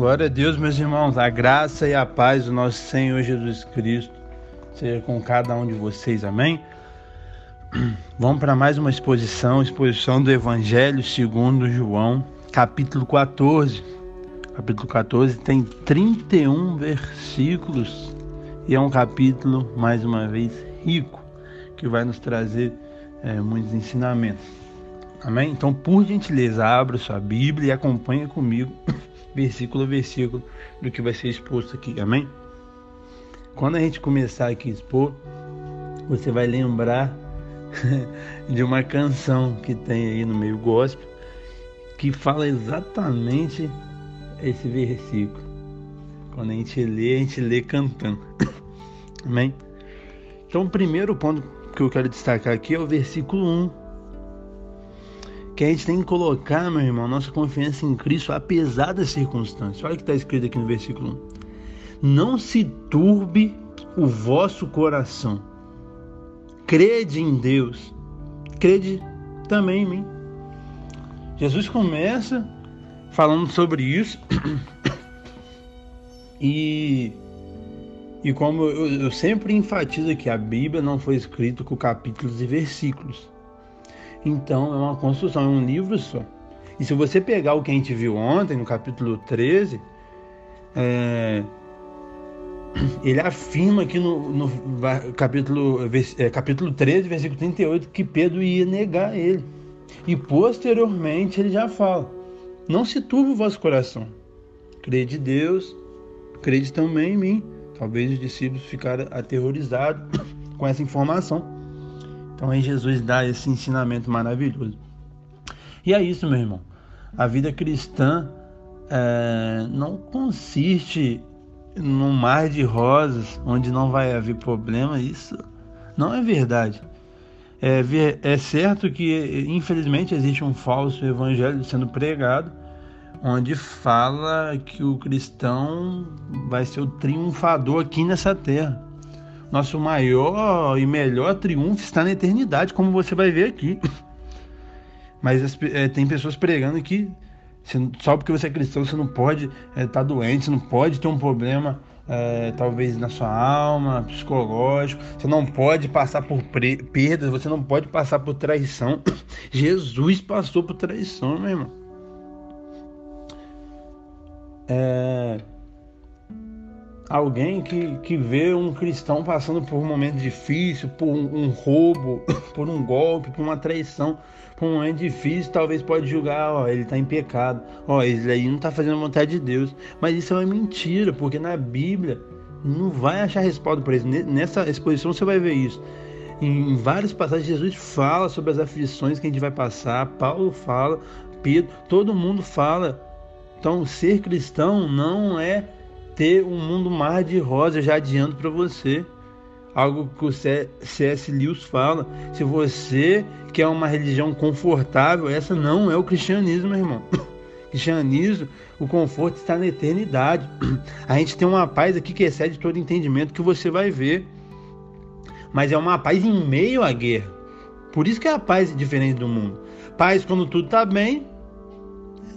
Glória a Deus, meus irmãos. A graça e a paz do nosso Senhor Jesus Cristo seja com cada um de vocês. Amém? Vamos para mais uma exposição, exposição do Evangelho segundo João, capítulo 14. Capítulo 14 tem 31 versículos e é um capítulo, mais uma vez, rico, que vai nos trazer é, muitos ensinamentos. Amém? Então, por gentileza, abra sua Bíblia e acompanhe comigo versículo a versículo do que vai ser exposto aqui, amém? Quando a gente começar aqui a expor, você vai lembrar de uma canção que tem aí no meio gospel que fala exatamente esse versículo. Quando a gente lê, a gente lê cantando. Amém? Então, o primeiro ponto que eu quero destacar aqui é o versículo 1 que a gente tem que colocar, meu irmão, nossa confiança em Cristo apesar das circunstâncias. Olha o que está escrito aqui no versículo 1. Não se turbe o vosso coração. Crede em Deus. Crede também em mim. Jesus começa falando sobre isso. E, e como eu, eu sempre enfatizo aqui, a Bíblia não foi escrita com capítulos e versículos. Então é uma construção, é um livro só. E se você pegar o que a gente viu ontem, no capítulo 13, é, ele afirma aqui no, no capítulo, é, capítulo 13, versículo 38, que Pedro ia negar ele. E posteriormente ele já fala: Não se turbe o vosso coração. Crede em Deus, crede também em mim. Talvez os discípulos ficaram aterrorizados com essa informação. Então aí Jesus dá esse ensinamento maravilhoso. E é isso, meu irmão. A vida cristã é, não consiste num mar de rosas onde não vai haver problema. Isso não é verdade. É, é certo que, infelizmente, existe um falso evangelho sendo pregado, onde fala que o cristão vai ser o triunfador aqui nessa terra. Nosso maior e melhor triunfo está na eternidade, como você vai ver aqui. Mas é, tem pessoas pregando que só porque você é cristão você não pode estar é, tá doente, você não pode ter um problema é, talvez na sua alma, psicológico, você não pode passar por perdas, você não pode passar por traição. Jesus passou por traição, meu irmão. É, alguém que, que vê um cristão passando por um momento difícil, por um, um roubo, por um golpe, por uma traição, por um momento difícil, talvez pode julgar, ó, ele está em pecado, ó, ele aí não está fazendo a vontade de Deus. Mas isso é uma mentira, porque na Bíblia não vai achar respaldo para isso. Nessa exposição você vai ver isso. Em várias passagens, Jesus fala sobre as aflições que a gente vai passar, Paulo fala, Pedro, todo mundo fala. Então, ser cristão não é ter um mundo mar de rosa já adiando para você. Algo que o C.S. Lewis fala. Se você quer uma religião confortável, essa não é o cristianismo, irmão. cristianismo, o conforto está na eternidade. A gente tem uma paz aqui que excede todo entendimento que você vai ver. Mas é uma paz em meio à guerra. Por isso que é a paz diferente do mundo. Paz quando tudo está bem,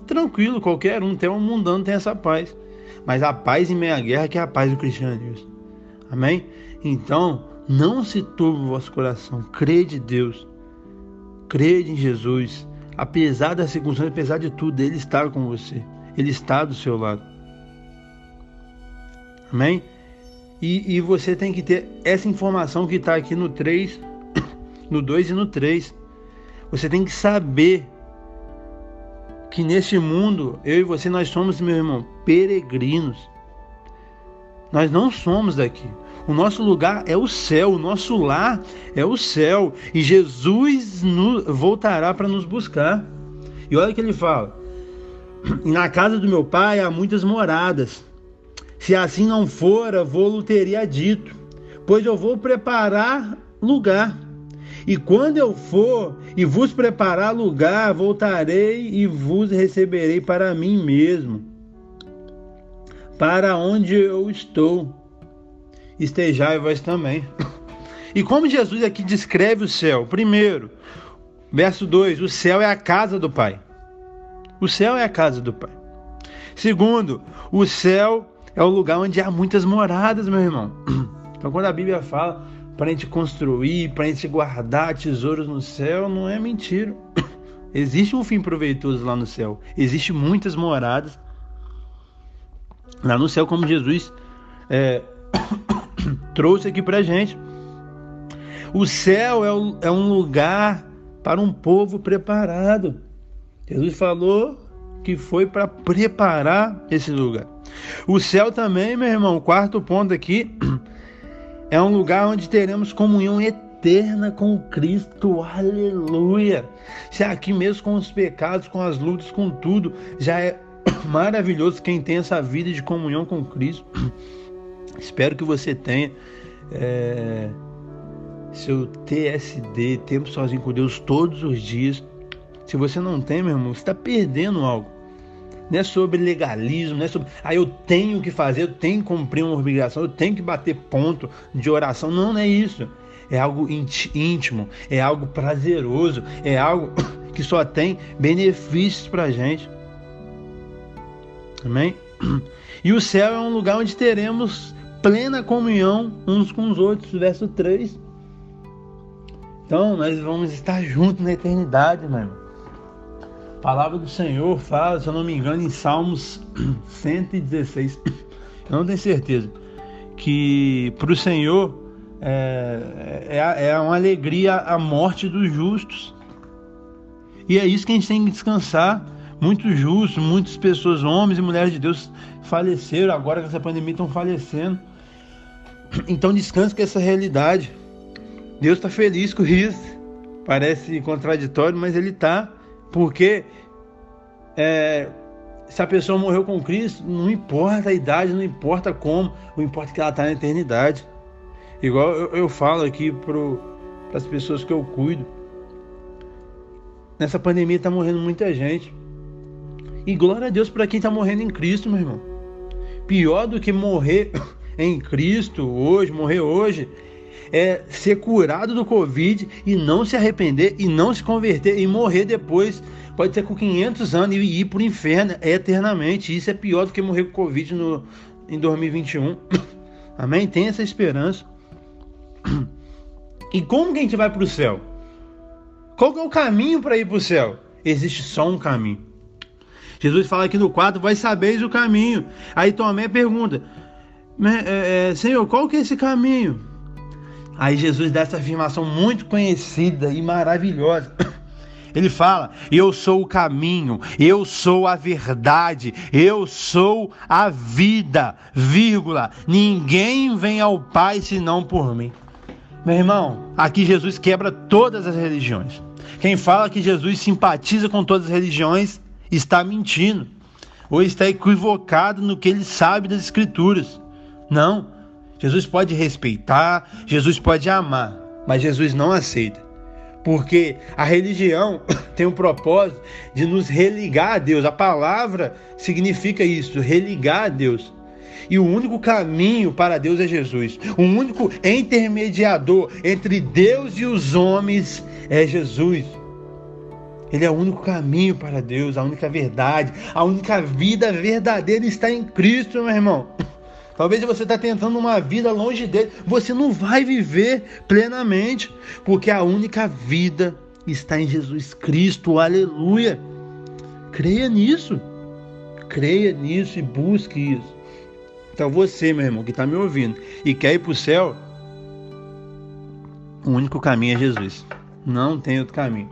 tranquilo, qualquer um, até um mundano tem essa paz mas a paz em meia guerra que é a paz do cristianismo. Amém? Então, não se turbe o vosso coração, crede em Deus, crede em Jesus, apesar das circunstâncias, apesar de tudo, Ele está com você, Ele está do seu lado. Amém? E, e você tem que ter essa informação que está aqui no 3, no 2 e no 3. Você tem que saber que neste mundo, eu e você, nós somos, meu irmão, peregrinos. Nós não somos daqui. O nosso lugar é o céu, o nosso lar é o céu. E Jesus voltará para nos buscar. E olha o que ele fala: Na casa do meu pai há muitas moradas. Se assim não fora, vou-lo teria dito, pois eu vou preparar lugar e quando eu for e vos preparar lugar, voltarei e vos receberei para mim mesmo, para onde eu estou. Estejai vós também. E como Jesus aqui descreve o céu? Primeiro, verso 2: o céu é a casa do Pai. O céu é a casa do Pai. Segundo, o céu é o lugar onde há muitas moradas, meu irmão. Então, quando a Bíblia fala para a gente construir, para a gente guardar tesouros no céu, não é mentira. Existe um fim proveitoso lá no céu. Existe muitas moradas lá no céu, como Jesus é, trouxe aqui para gente. O céu é, é um lugar para um povo preparado. Jesus falou que foi para preparar esse lugar. O céu também, meu irmão, quarto ponto aqui, é um lugar onde teremos comunhão eterna com Cristo. Aleluia! Se é aqui mesmo com os pecados, com as lutas, com tudo, já é maravilhoso quem tem essa vida de comunhão com Cristo. Espero que você tenha é, seu TSD, tempo sozinho com Deus, todos os dias. Se você não tem, meu irmão, você está perdendo algo. Não é sobre legalismo, não é sobre, ah, eu tenho que fazer, eu tenho que cumprir uma obrigação, eu tenho que bater ponto de oração. Não, não é isso. É algo íntimo, é algo prazeroso, é algo que só tem benefícios para gente. Amém? E o céu é um lugar onde teremos plena comunhão uns com os outros. Verso 3. Então, nós vamos estar juntos na eternidade, meu irmão. A palavra do Senhor fala, se eu não me engano, em Salmos 116. Eu não tenho certeza. Que para o Senhor é, é, é uma alegria a morte dos justos. E é isso que a gente tem que descansar muitos justos, muitas pessoas, homens e mulheres de Deus, faleceram. Agora com essa pandemia estão falecendo. Então descanse com essa realidade. Deus está feliz com isso. Parece contraditório, mas Ele está. Porque é, se a pessoa morreu com Cristo, não importa a idade, não importa como, o importa é que ela está na eternidade. Igual eu, eu falo aqui para as pessoas que eu cuido. Nessa pandemia está morrendo muita gente. E glória a Deus para quem está morrendo em Cristo, meu irmão. Pior do que morrer em Cristo hoje, morrer hoje, é ser curado do Covid e não se arrepender e não se converter e morrer depois. Pode ser com 500 anos e ir para o inferno eternamente. Isso é pior do que morrer com Covid no, em 2021. Amém? Tem essa esperança. E como que a gente vai para o céu? Qual é o caminho para ir para o céu? Existe só um caminho. Jesus fala aqui no 4, vai sabeis o caminho. Aí Tomé pergunta, é, é, Senhor, qual que é esse caminho? Aí Jesus dá essa afirmação muito conhecida e maravilhosa. Ele fala: Eu sou o caminho, eu sou a verdade, eu sou a vida, vírgula. Ninguém vem ao Pai senão por mim. Meu irmão, aqui Jesus quebra todas as religiões. Quem fala que Jesus simpatiza com todas as religiões está mentindo ou está equivocado no que ele sabe das Escrituras. Não. Jesus pode respeitar, Jesus pode amar, mas Jesus não aceita. Porque a religião tem o propósito de nos religar a Deus. A palavra significa isso, religar a Deus. E o único caminho para Deus é Jesus. O único intermediador entre Deus e os homens é Jesus. Ele é o único caminho para Deus, a única verdade, a única vida verdadeira está em Cristo, meu irmão. Talvez você está tentando uma vida longe dele, você não vai viver plenamente, porque a única vida está em Jesus Cristo, aleluia. Creia nisso, creia nisso e busque isso. Então você, meu irmão, que está me ouvindo e quer ir para o céu, o único caminho é Jesus. Não tem outro caminho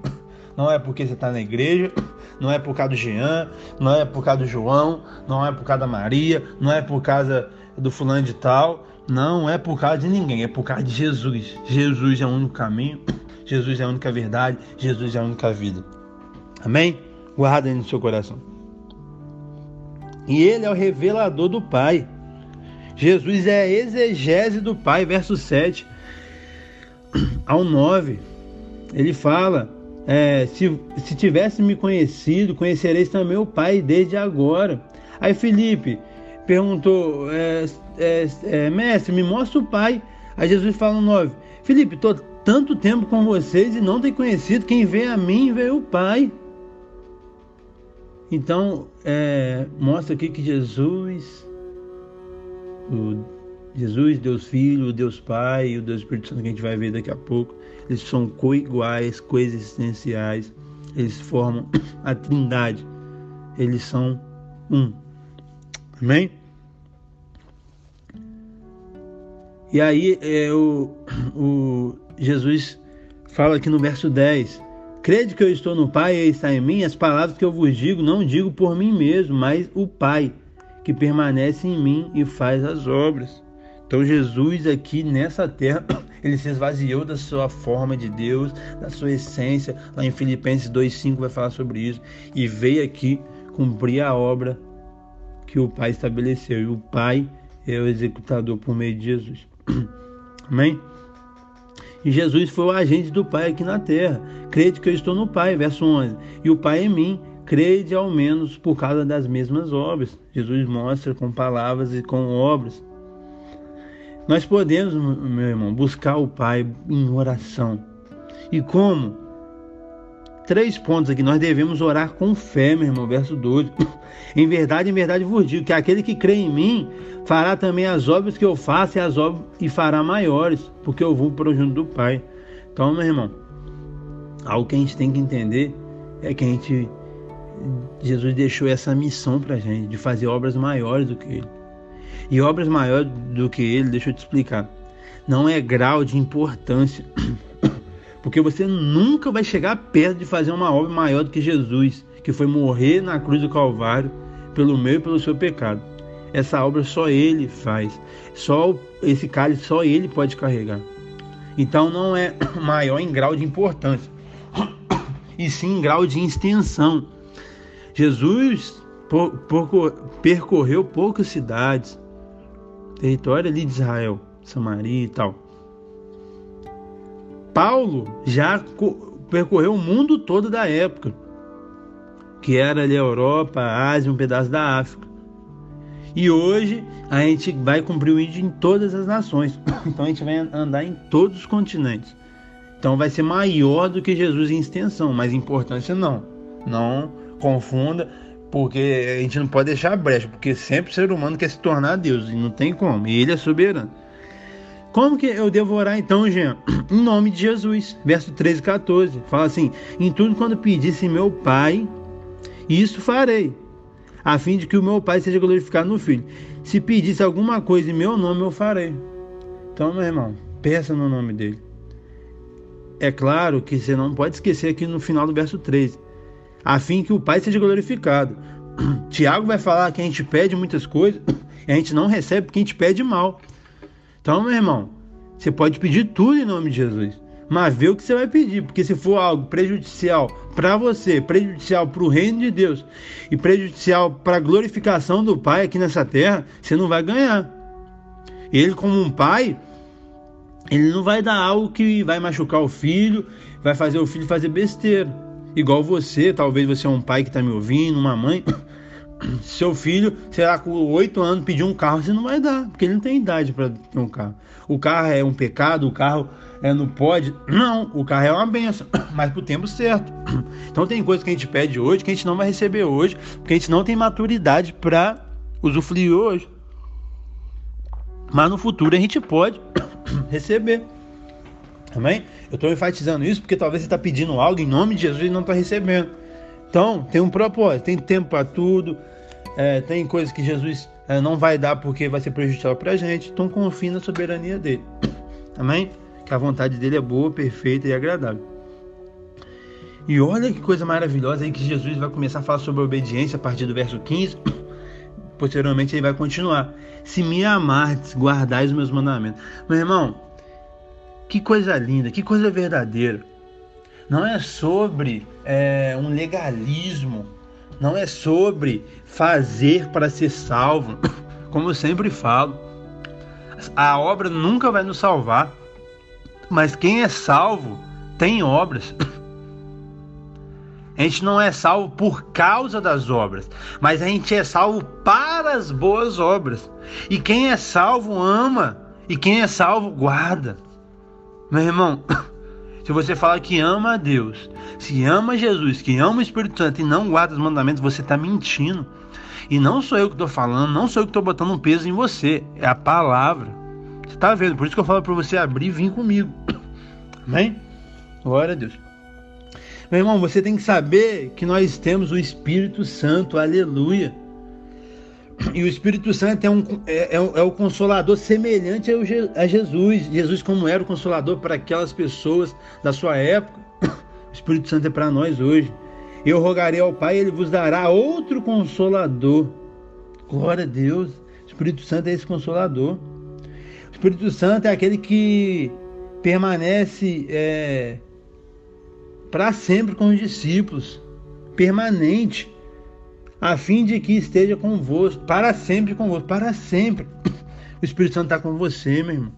não é porque você está na igreja, não é por causa do Jean, não é por causa do João, não é por causa da Maria, não é por causa do fulano de tal, não é por causa de ninguém, é por causa de Jesus. Jesus é o único caminho, Jesus é a única verdade, Jesus é a única vida. Amém? Guarda aí no seu coração. E ele é o revelador do Pai. Jesus é a exegese do Pai, verso 7 ao 9. Ele fala é, se, se tivesse me conhecido, conhecereis também o Pai desde agora. Aí Felipe perguntou, é, é, é, mestre, me mostra o Pai. Aí Jesus fala no 9, Felipe, estou tanto tempo com vocês e não tenho conhecido, quem vê a mim vê o Pai. Então, é, mostra aqui que Jesus, o Jesus, Deus Filho, Deus Pai e o Deus Espírito Santo que a gente vai ver daqui a pouco, eles são coiguais, coexistenciais, eles formam a trindade, eles são um. Amém? E aí é, o, o Jesus fala aqui no verso 10: Crede que eu estou no Pai e está em mim, as palavras que eu vos digo, não digo por mim mesmo, mas o Pai, que permanece em mim e faz as obras. Então Jesus aqui nessa terra, ele se esvaziou da sua forma de Deus, da sua essência. Lá em Filipenses 2:5 vai falar sobre isso e veio aqui cumprir a obra que o Pai estabeleceu. E o Pai é o executador por meio de Jesus. Amém? E Jesus foi o agente do Pai aqui na terra. Crede que eu estou no Pai, verso 11. E o Pai em mim, crede ao menos por causa das mesmas obras. Jesus mostra com palavras e com obras. Nós podemos, meu irmão, buscar o Pai em oração. E como? Três pontos aqui. Nós devemos orar com fé, meu irmão, verso 12. Em verdade, em verdade vos digo que aquele que crê em mim fará também as obras que eu faço e as obras e fará maiores, porque eu vou para o junto do Pai. Então, meu irmão, algo que a gente tem que entender é que a gente Jesus deixou essa missão para a gente de fazer obras maiores do que Ele. E obras maiores do que Ele, deixa eu te explicar, não é grau de importância, porque você nunca vai chegar perto de fazer uma obra maior do que Jesus, que foi morrer na cruz do Calvário pelo meu e pelo seu pecado. Essa obra só ele faz. Só esse cálice só ele pode carregar. Então não é maior em grau de importância, e sim em grau de extensão. Jesus percorreu poucas cidades, território ali de Israel, Samaria e tal. Paulo já percorreu o mundo todo da época, que era ali a Europa, a Ásia, um pedaço da África. E hoje a gente vai cumprir o índio em todas as nações. Então a gente vai andar em todos os continentes. Então vai ser maior do que Jesus em extensão, mas importância não. Não confunda, porque a gente não pode deixar brecha, porque sempre o ser humano quer se tornar Deus e não tem como. E ele é soberano. Como que eu devo orar então, Jean? Em nome de Jesus. Verso 13 e 14. Fala assim: Em tudo quando pedisse meu Pai, isso farei a fim de que o meu Pai seja glorificado no Filho. Se pedisse alguma coisa em meu nome, eu farei. Então, meu irmão, peça no nome dele. É claro que você não pode esquecer aqui no final do verso 13, a fim que o Pai seja glorificado. Tiago vai falar que a gente pede muitas coisas e a gente não recebe porque a gente pede mal. Então, meu irmão, você pode pedir tudo em nome de Jesus mas vê o que você vai pedir, porque se for algo prejudicial para você, prejudicial para o reino de Deus e prejudicial para a glorificação do Pai aqui nessa terra, você não vai ganhar. Ele, como um pai, ele não vai dar algo que vai machucar o filho, vai fazer o filho fazer besteira. Igual você, talvez você é um pai que está me ouvindo, uma mãe. Seu filho, será com oito anos, pedir um carro, você não vai dar, porque ele não tem idade para ter um carro. O carro é um pecado, o carro é, não pode. Não, o carro é uma benção, mas pro tempo certo. Então tem coisas que a gente pede hoje que a gente não vai receber hoje, porque a gente não tem maturidade para usufruir hoje. Mas no futuro a gente pode receber. Amém? Eu estou enfatizando isso porque talvez você está pedindo algo em nome de Jesus e não está recebendo. Então, tem um propósito, tem tempo para tudo, é, tem coisas que Jesus é, não vai dar porque vai ser prejudicial para a gente. Então, confie na soberania dele. Amém? que a vontade dele é boa, perfeita e agradável. E olha que coisa maravilhosa aí que Jesus vai começar a falar sobre a obediência a partir do verso 15. Posteriormente ele vai continuar. Se me amardes, guardais os meus mandamentos. Meu irmão, que coisa linda, que coisa verdadeira. Não é sobre é, um legalismo, não é sobre fazer para ser salvo, como eu sempre falo. A obra nunca vai nos salvar. Mas quem é salvo tem obras. A gente não é salvo por causa das obras, mas a gente é salvo para as boas obras. E quem é salvo ama, e quem é salvo guarda. Meu irmão, Se você fala que ama a Deus, se ama Jesus, que ama o Espírito Santo e não guarda os mandamentos, você está mentindo. E não sou eu que estou falando, não sou eu que estou botando um peso em você, é a palavra. Você está vendo? Por isso que eu falo para você abrir e vir comigo. Amém? Glória a Deus. Meu irmão, você tem que saber que nós temos o Espírito Santo, aleluia. E o Espírito Santo é, um, é, é, é o consolador semelhante a Jesus. Jesus, como era o consolador para aquelas pessoas da sua época, o Espírito Santo é para nós hoje. Eu rogarei ao Pai, ele vos dará outro consolador. Glória a Deus. O Espírito Santo é esse consolador. O Espírito Santo é aquele que permanece é, para sempre com os discípulos, permanente a fim de que esteja convosco, para sempre convosco, para sempre. O Espírito Santo está com você, meu irmão.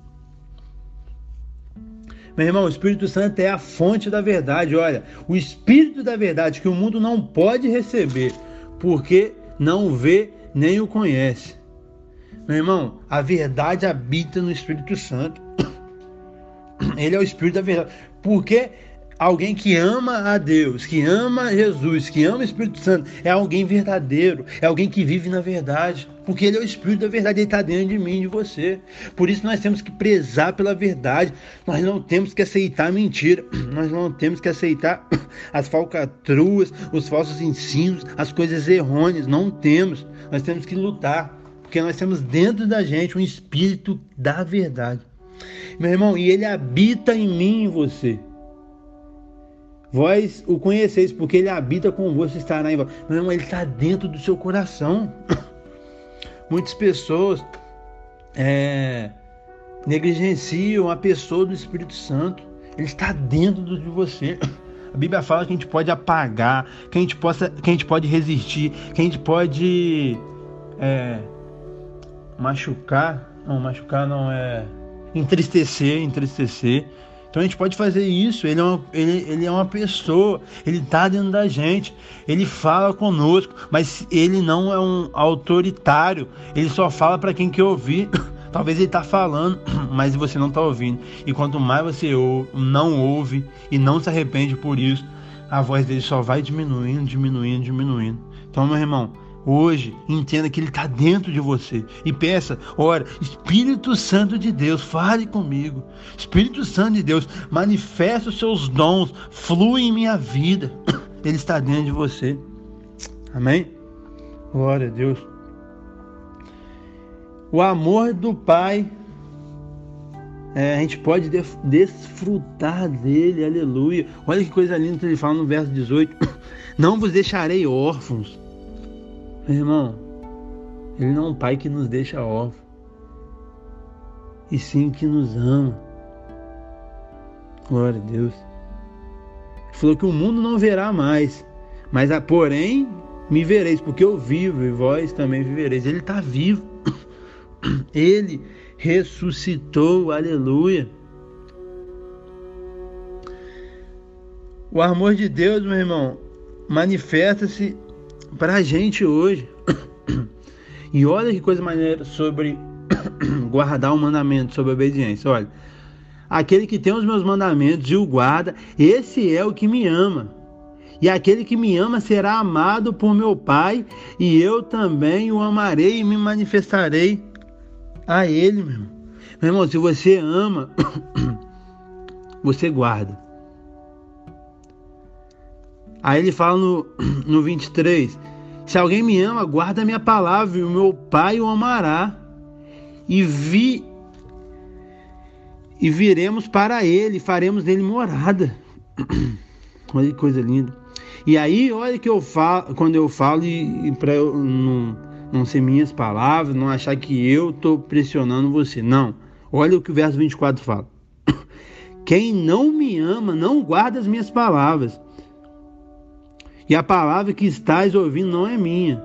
Meu irmão, o Espírito Santo é a fonte da verdade. Olha, o Espírito da verdade que o mundo não pode receber, porque não vê nem o conhece. Meu irmão, a verdade habita no Espírito Santo. Ele é o Espírito da verdade. Porque Alguém que ama a Deus, que ama Jesus, que ama o Espírito Santo, é alguém verdadeiro, é alguém que vive na verdade, porque ele é o Espírito da verdade, ele está dentro de mim de você. Por isso nós temos que prezar pela verdade, nós não temos que aceitar mentira, nós não temos que aceitar as falcatruas, os falsos ensinos, as coisas errôneas, não temos. Nós temos que lutar, porque nós temos dentro da gente um Espírito da verdade. Meu irmão, e ele habita em mim e em você. Vós o conheceis, porque ele habita convosco, estará em vós. Irmão, ele está dentro do seu coração. Muitas pessoas é, negligenciam a pessoa do Espírito Santo. Ele está dentro de você. A Bíblia fala que a gente pode apagar, que a gente, possa, que a gente pode resistir, que a gente pode é, machucar. Não, machucar não é. Entristecer, entristecer. Então a gente pode fazer isso. Ele é uma, ele, ele é uma pessoa, ele está dentro da gente, ele fala conosco, mas ele não é um autoritário. Ele só fala para quem quer ouvir. Talvez ele está falando, mas você não está ouvindo. E quanto mais você não ouve e não se arrepende por isso, a voz dele só vai diminuindo, diminuindo, diminuindo. Então, meu irmão, Hoje, entenda que Ele está dentro de você e peça, ora, Espírito Santo de Deus, fale comigo. Espírito Santo de Deus, manifesta os seus dons, flui em minha vida. Ele está dentro de você. Amém? Glória a Deus. O amor do Pai, é, a gente pode desfrutar dele, aleluia. Olha que coisa linda que ele fala no verso 18: Não vos deixarei órfãos meu irmão, Ele não é um pai que nos deixa órfãos, e sim que nos ama. Glória a Deus. Ele falou que o mundo não verá mais, mas a, porém me vereis, porque eu vivo e vós também vivereis. Ele está vivo. Ele ressuscitou, aleluia. O amor de Deus, meu irmão, manifesta-se para a gente hoje. E olha que coisa maneira sobre guardar o mandamento, sobre obediência. Olha, aquele que tem os meus mandamentos e o guarda, esse é o que me ama. E aquele que me ama será amado por meu Pai, e eu também o amarei e me manifestarei a ele, meu irmão. Meu irmão, se você ama, você guarda. Aí ele fala no, no 23: Se alguém me ama, guarda a minha palavra, e o meu Pai o amará. E vi e viremos para ele, faremos nele morada. olha que coisa linda. E aí, olha que eu falo, quando eu falo, e, e para eu não, não ser minhas palavras, não achar que eu estou pressionando você. Não. Olha o que o verso 24 fala. Quem não me ama não guarda as minhas palavras. E a palavra que estás ouvindo não é minha,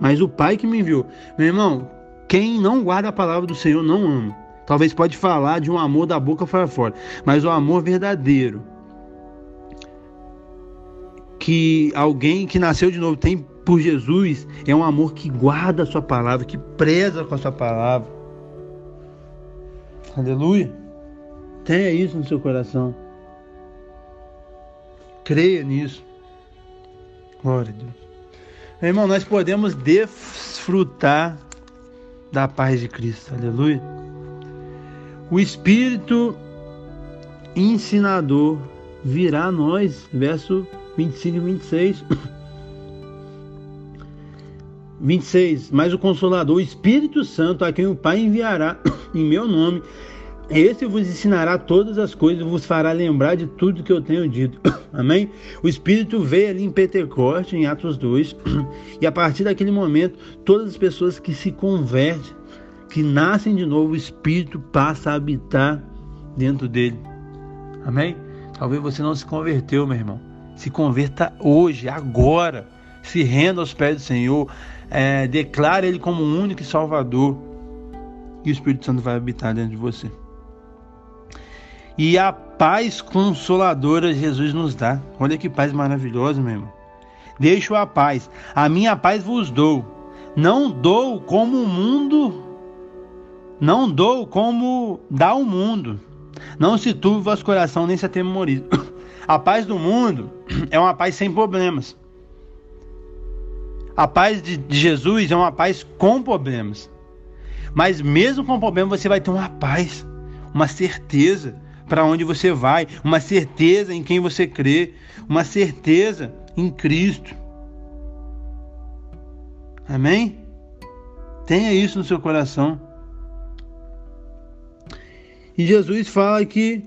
mas o Pai que me enviou. Meu irmão, quem não guarda a palavra do Senhor não ama. Talvez pode falar de um amor da boca para fora, mas o amor verdadeiro que alguém que nasceu de novo tem por Jesus é um amor que guarda a sua palavra, que preza com a sua palavra. Aleluia. Tenha isso no seu coração. Creia nisso. Glória a Deus. Irmão, nós podemos desfrutar da paz de Cristo. Aleluia. O Espírito ensinador virá a nós. Verso 25 e 26. 26. Mas o Consolador, o Espírito Santo, a quem o Pai enviará em meu nome, esse vos ensinará todas as coisas, vos fará lembrar de tudo que eu tenho dito. Amém? O Espírito veio ali em Pentecoste, em Atos 2, e a partir daquele momento, todas as pessoas que se convertem, que nascem de novo, o Espírito passa a habitar dentro dele. Amém? Talvez você não se converteu, meu irmão. Se converta hoje, agora. Se renda aos pés do Senhor. É, declare Ele como o único Salvador. E o Espírito Santo vai habitar dentro de você. E a paz consoladora Jesus nos dá. Olha que paz maravilhosa, meu irmão. Deixo a paz. A minha paz vos dou. Não dou como o mundo. Não dou como dá o mundo. Não se turbe o vosso coração, nem se atemorize. A paz do mundo é uma paz sem problemas. A paz de Jesus é uma paz com problemas. Mas mesmo com problemas, você vai ter uma paz, uma certeza para onde você vai, uma certeza em quem você crê, uma certeza em Cristo. Amém? Tenha isso no seu coração. E Jesus fala aqui,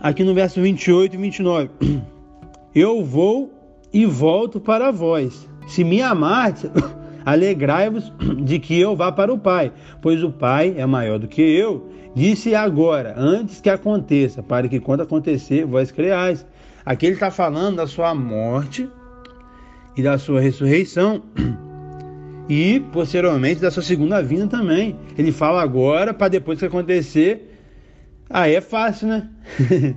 aqui no verso 28 e 29, Eu vou e volto para vós. Se me amardes, alegrai-vos de que eu vá para o Pai, pois o Pai é maior do que eu. Disse agora, antes que aconteça, para que quando acontecer, vós creais. Aqui ele está falando da sua morte e da sua ressurreição. E posteriormente da sua segunda vinda também. Ele fala agora para depois que acontecer. Aí é fácil, né?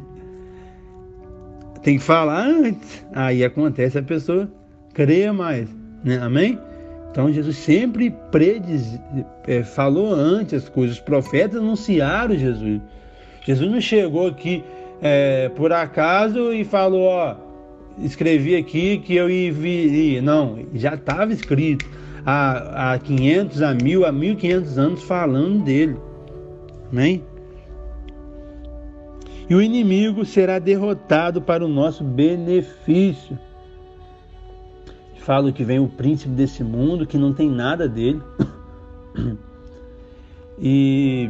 Tem que falar antes. Aí acontece a pessoa creia mais. Né? Amém? Então Jesus sempre prediz, é, falou antes as coisas. Os profetas anunciaram Jesus. Jesus não chegou aqui é, por acaso e falou, ó, escrevi aqui que eu iria. Não, já estava escrito há, há 500, a 1000, a 1500 anos falando dele. Amém? E o inimigo será derrotado para o nosso benefício. Falo que vem o príncipe desse mundo, que não tem nada dele. E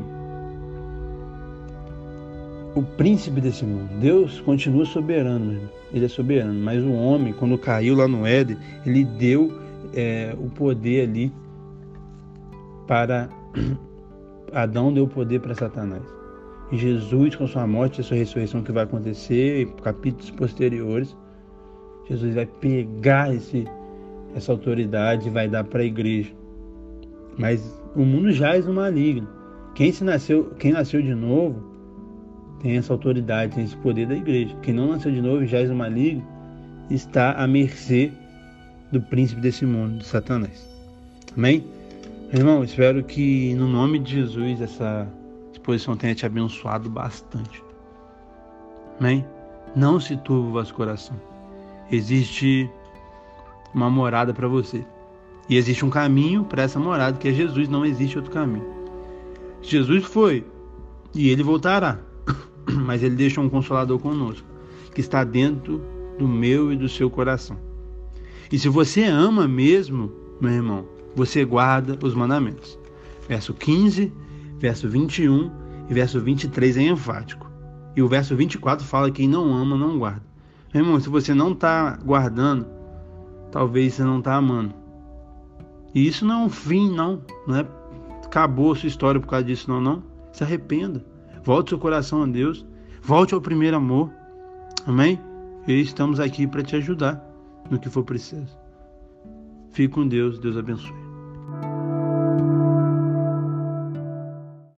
o príncipe desse mundo, Deus continua soberano, ele é soberano, mas o homem, quando caiu lá no Éden, ele deu é, o poder ali para Adão deu poder para Satanás. E Jesus, com sua morte e sua ressurreição que vai acontecer, em capítulos posteriores, Jesus vai pegar esse, essa autoridade vai dar para a igreja. Mas o mundo jaz no maligno. Quem, se nasceu, quem nasceu de novo tem essa autoridade, tem esse poder da igreja. Quem não nasceu de novo jaz no maligno está à mercê do príncipe desse mundo, de Satanás. Amém? Irmão, espero que no nome de Jesus essa exposição tenha te abençoado bastante. Amém? Não se turbe o vosso coração. Existe uma morada para você. E existe um caminho para essa morada, que é Jesus, não existe outro caminho. Jesus foi e ele voltará. Mas ele deixa um consolador conosco, que está dentro do meu e do seu coração. E se você ama mesmo, meu irmão, você guarda os mandamentos. Verso 15, verso 21 e verso 23 é enfático. E o verso 24 fala que quem não ama não guarda. Meu irmão, se você não está guardando, talvez você não está amando. E isso não é um fim, não. Não é acabou a sua história por causa disso, não, não. Se arrependa. Volte seu coração a Deus. Volte ao primeiro amor. Amém? E estamos aqui para te ajudar no que for preciso. Fique com Deus, Deus abençoe.